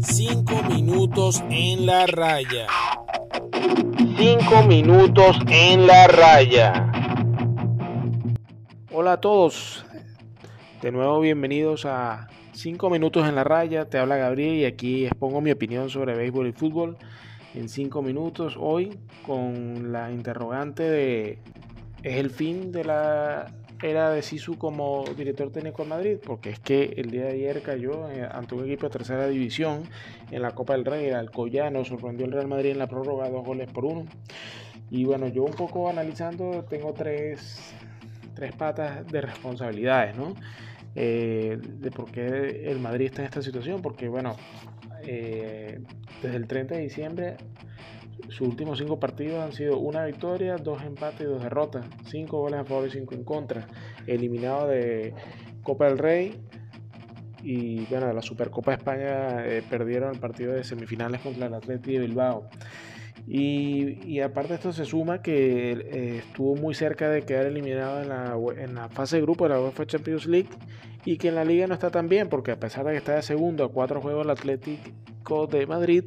Cinco minutos en la raya. Cinco minutos en la raya. Hola a todos. De nuevo bienvenidos a 5 minutos en la raya. Te habla Gabriel y aquí expongo mi opinión sobre béisbol y fútbol en 5 minutos. Hoy con la interrogante de ¿es el fin de la era de Sisu como director técnico de Madrid? Porque es que el día de ayer cayó eh, ante un equipo de tercera división en la Copa del Rey, el Alcoyano, sorprendió el Real Madrid en la prórroga, dos goles por uno. Y bueno, yo un poco analizando, tengo tres, tres patas de responsabilidades, ¿no? Eh, de por qué el Madrid está en esta situación, porque bueno, eh, desde el 30 de diciembre sus últimos cinco partidos han sido una victoria, dos empates y dos derrotas, cinco goles a favor y cinco en contra, eliminado de Copa del Rey y bueno, de la Supercopa de España eh, perdieron el partido de semifinales contra el Atlético de Bilbao. Y, aparte de esto se suma que eh, estuvo muy cerca de quedar eliminado en la, en la, fase de grupo de la UEFA Champions League y que en la liga no está tan bien porque a pesar de que está de segundo a cuatro juegos el Atlético de Madrid,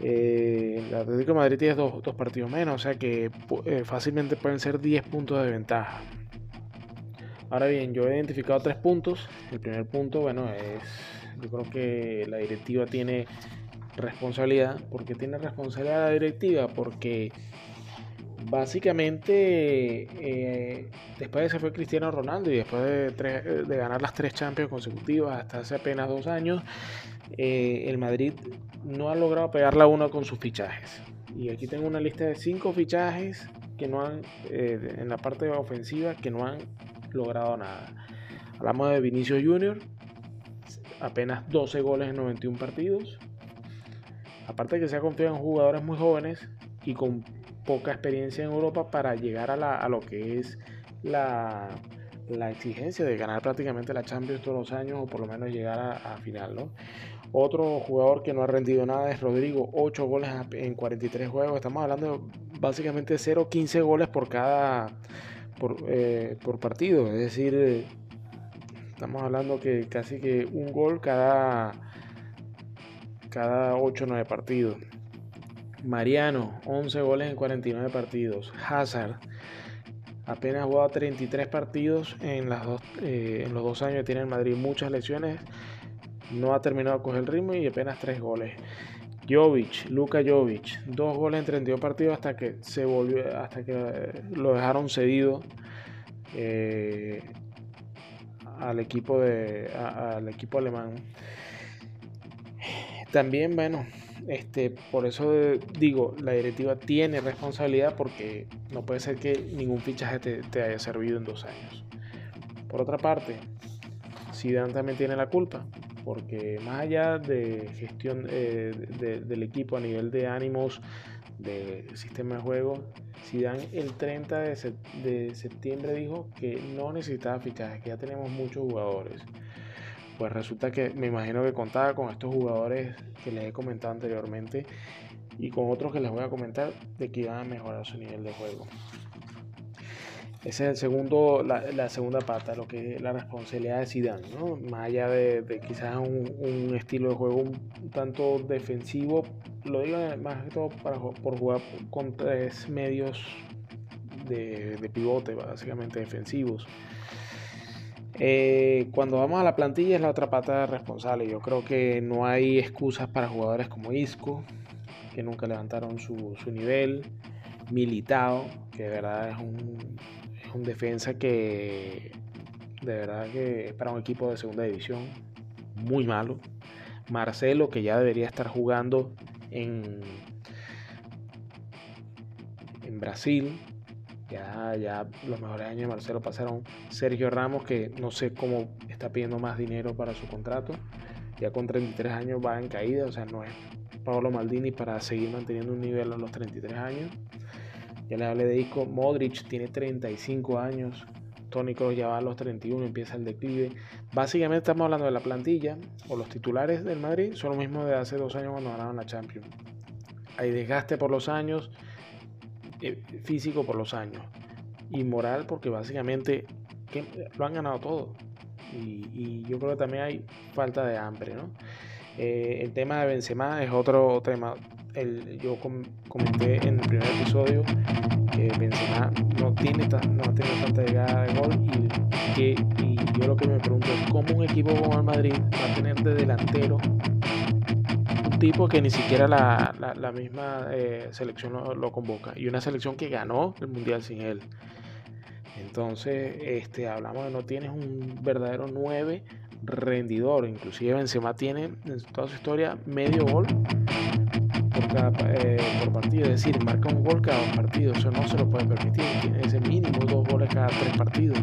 eh, el Atlético de Madrid tiene dos, dos partidos menos, o sea que eh, fácilmente pueden ser 10 puntos de ventaja. Ahora bien, yo he identificado tres puntos. El primer punto, bueno, es, yo creo que la directiva tiene responsabilidad. porque tiene responsabilidad la directiva? Porque básicamente eh, después de se fue Cristiano Ronaldo y después de, de, ganar las tres Champions consecutivas hasta hace apenas dos años, eh, el Madrid no ha logrado pegar la uno con sus fichajes. Y aquí tengo una lista de cinco fichajes que no han, eh, en la parte ofensiva, que no han logrado nada. Hablamos de Vinicio Junior, apenas 12 goles en 91 partidos. Aparte de que se ha confiado en jugadores muy jóvenes y con poca experiencia en Europa para llegar a, lo que es la, exigencia de ganar prácticamente la Champions todos los años o por lo menos llegar a, final. ¿no? Otro jugador que no ha rendido nada es Rodrigo, 8 goles en 43 juegos. Estamos hablando de básicamente 0-15 goles por cada por, eh, por partido. Es decir, estamos hablando que casi que un gol cada cada 8 o 9 partidos. Mariano, 11 goles en 49 partidos. Hazard, apenas ha jugado 33 partidos en, las dos, eh, en los dos años que tiene el Madrid. Muchas lesiones, no ha terminado de coger el ritmo y apenas 3 goles. Jovic, Luka Jovic, 2 goles en 32 partidos hasta que se volvió, hasta que lo dejaron cedido eh, al equipo de al equipo alemán. También, bueno, este, por eso digo, la directiva tiene responsabilidad porque no puede ser que ningún fichaje te, haya servido en dos años. Por otra parte, Zidane también tiene la culpa, porque más allá de gestión eh, del equipo a nivel de ánimos, de sistema de juego, Zidane el 30 de, de septiembre dijo que no necesitaba fichajes, que ya tenemos muchos jugadores pues resulta que me imagino que contaba con estos jugadores que les he comentado anteriormente y con otros que les voy a comentar de que iban a mejorar su nivel de juego. Esa es el segundo, la, segunda pata, lo que es la responsabilidad de Zidane, ¿no? Más allá de, quizás un, estilo de juego un, tanto defensivo, lo digo más que todo para, por jugar con tres medios de, de pivote, básicamente defensivos. Eh, cuando vamos a la plantilla es la otra pata responsable. Yo creo que no hay excusas para jugadores como Isco, que nunca levantaron su, nivel. Militao, que de verdad es un, es un defensa que de verdad que es para un equipo de segunda división muy malo. Marcelo, que ya debería estar jugando en, en Brasil, ya, ya los mejores años de Marcelo pasaron. Sergio Ramos, que no sé cómo está pidiendo más dinero para su contrato. Ya con 33 años va en caída, o sea, no es Pablo Maldini para seguir manteniendo un nivel a los 33 años. Ya le hablé de disco. Modric tiene 35 años. Tony Kroos ya va a los 31, empieza el declive. Básicamente estamos hablando de la plantilla o los titulares del Madrid son lo mismo de hace dos años cuando ganaron la Champions. Hay desgaste por los años, eh, físico por los años y moral porque básicamente lo han ganado todo. Y, yo creo que también hay falta de hambre, ¿no? Eh, el tema de Benzema es otro tema. El, yo comenté en el primer episodio que Benzema no tiene no ha tanta llegada de gol y, que, y yo lo que me pregunto es cómo un equipo como el Madrid va a tener de delantero tipo que ni siquiera la, la, misma eh, selección lo, convoca. Y una selección que ganó el mundial sin él. Entonces este hablamos de no tienes un verdadero 9 rendidor. Inclusive Benzema tiene en toda su historia medio gol eh, por partido, es decir, marca un gol cada partido, eso no se lo puede permitir, tiene ese mínimo dos goles cada tres partidos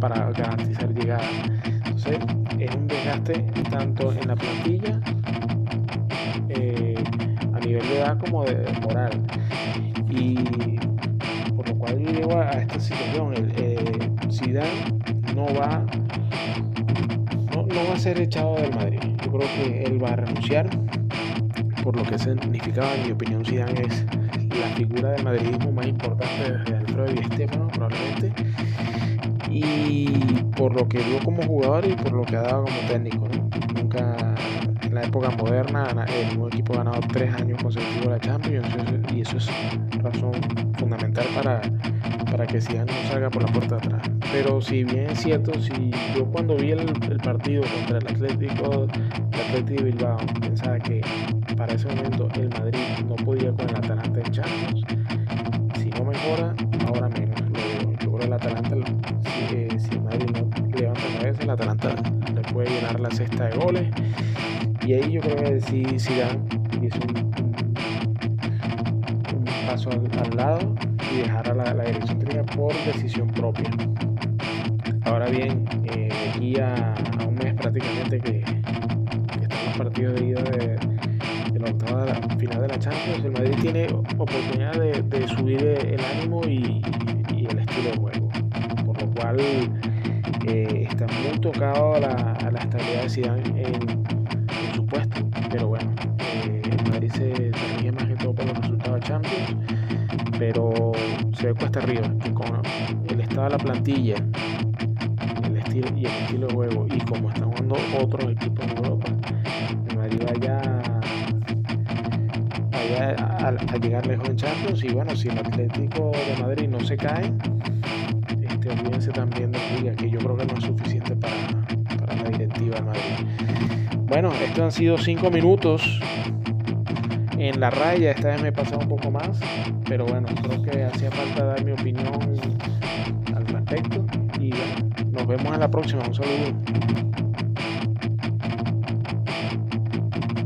para, garantizar llegada. Entonces, es un desgaste tanto en la plantilla, a nivel de edad como de, moral. Y por lo cual yo llego a, esta situación, el, eh, Zidane no va no, no va a ser echado del Madrid. Yo creo que él va a renunciar por lo que significaba, en mi opinión, Zidane es la figura del madridismo más importante desde Alfredo y Estefano, probablemente, y por lo que dio como jugador y por lo que ha dado como técnico. Nunca, en la época moderna, el nuevo equipo ha ganado tres años consecutivos la Champions, y eso es razón fundamental para, para que Zidane no salga por la puerta de atrás. Pero si bien es cierto, si yo cuando vi el, partido contra el Atlético, el Atlético de Bilbao, pensaba que para ese momento el Madrid no podía con el Atalanta en Champions. Si no mejora, ahora menos. Yo creo que el Atalanta, si, eh, si, el Madrid no levanta la cabeza, el Atalanta le puede llenar la cesta de goles. Y ahí yo creo que si Zidane hizo un, un, paso al, lado y dejar a la, dirección técnica por decisión propia. Ahora bien, eh, aquí a, a, un mes prácticamente que, que están los partidos de ida de, la final de la Champions, el Madrid tiene oportunidad de, subir el ánimo y, el estilo de juego. Por lo cual eh, está muy tocado a la, estabilidad de Zidane en, Pero bueno, eh, el Madrid se, se más que todo por los resultados de Champions. Pero se ve cuesta arriba, que con el estado de la plantilla el estilo, y el estilo de juego y como están jugando otros equipos en Europa, el Madrid vaya a, llegar lejos en Champions. Y bueno, si el Atlético de Madrid no se cae, este, olvídense también de Liga, que yo creo que no es suficiente para, para la directiva de Madrid. Bueno, estos han sido cinco minutos en la raya. Esta vez me he pasado un poco más, pero bueno, creo que hacía falta dar mi opinión al respecto. Y bueno, nos vemos en la próxima. Un saludo.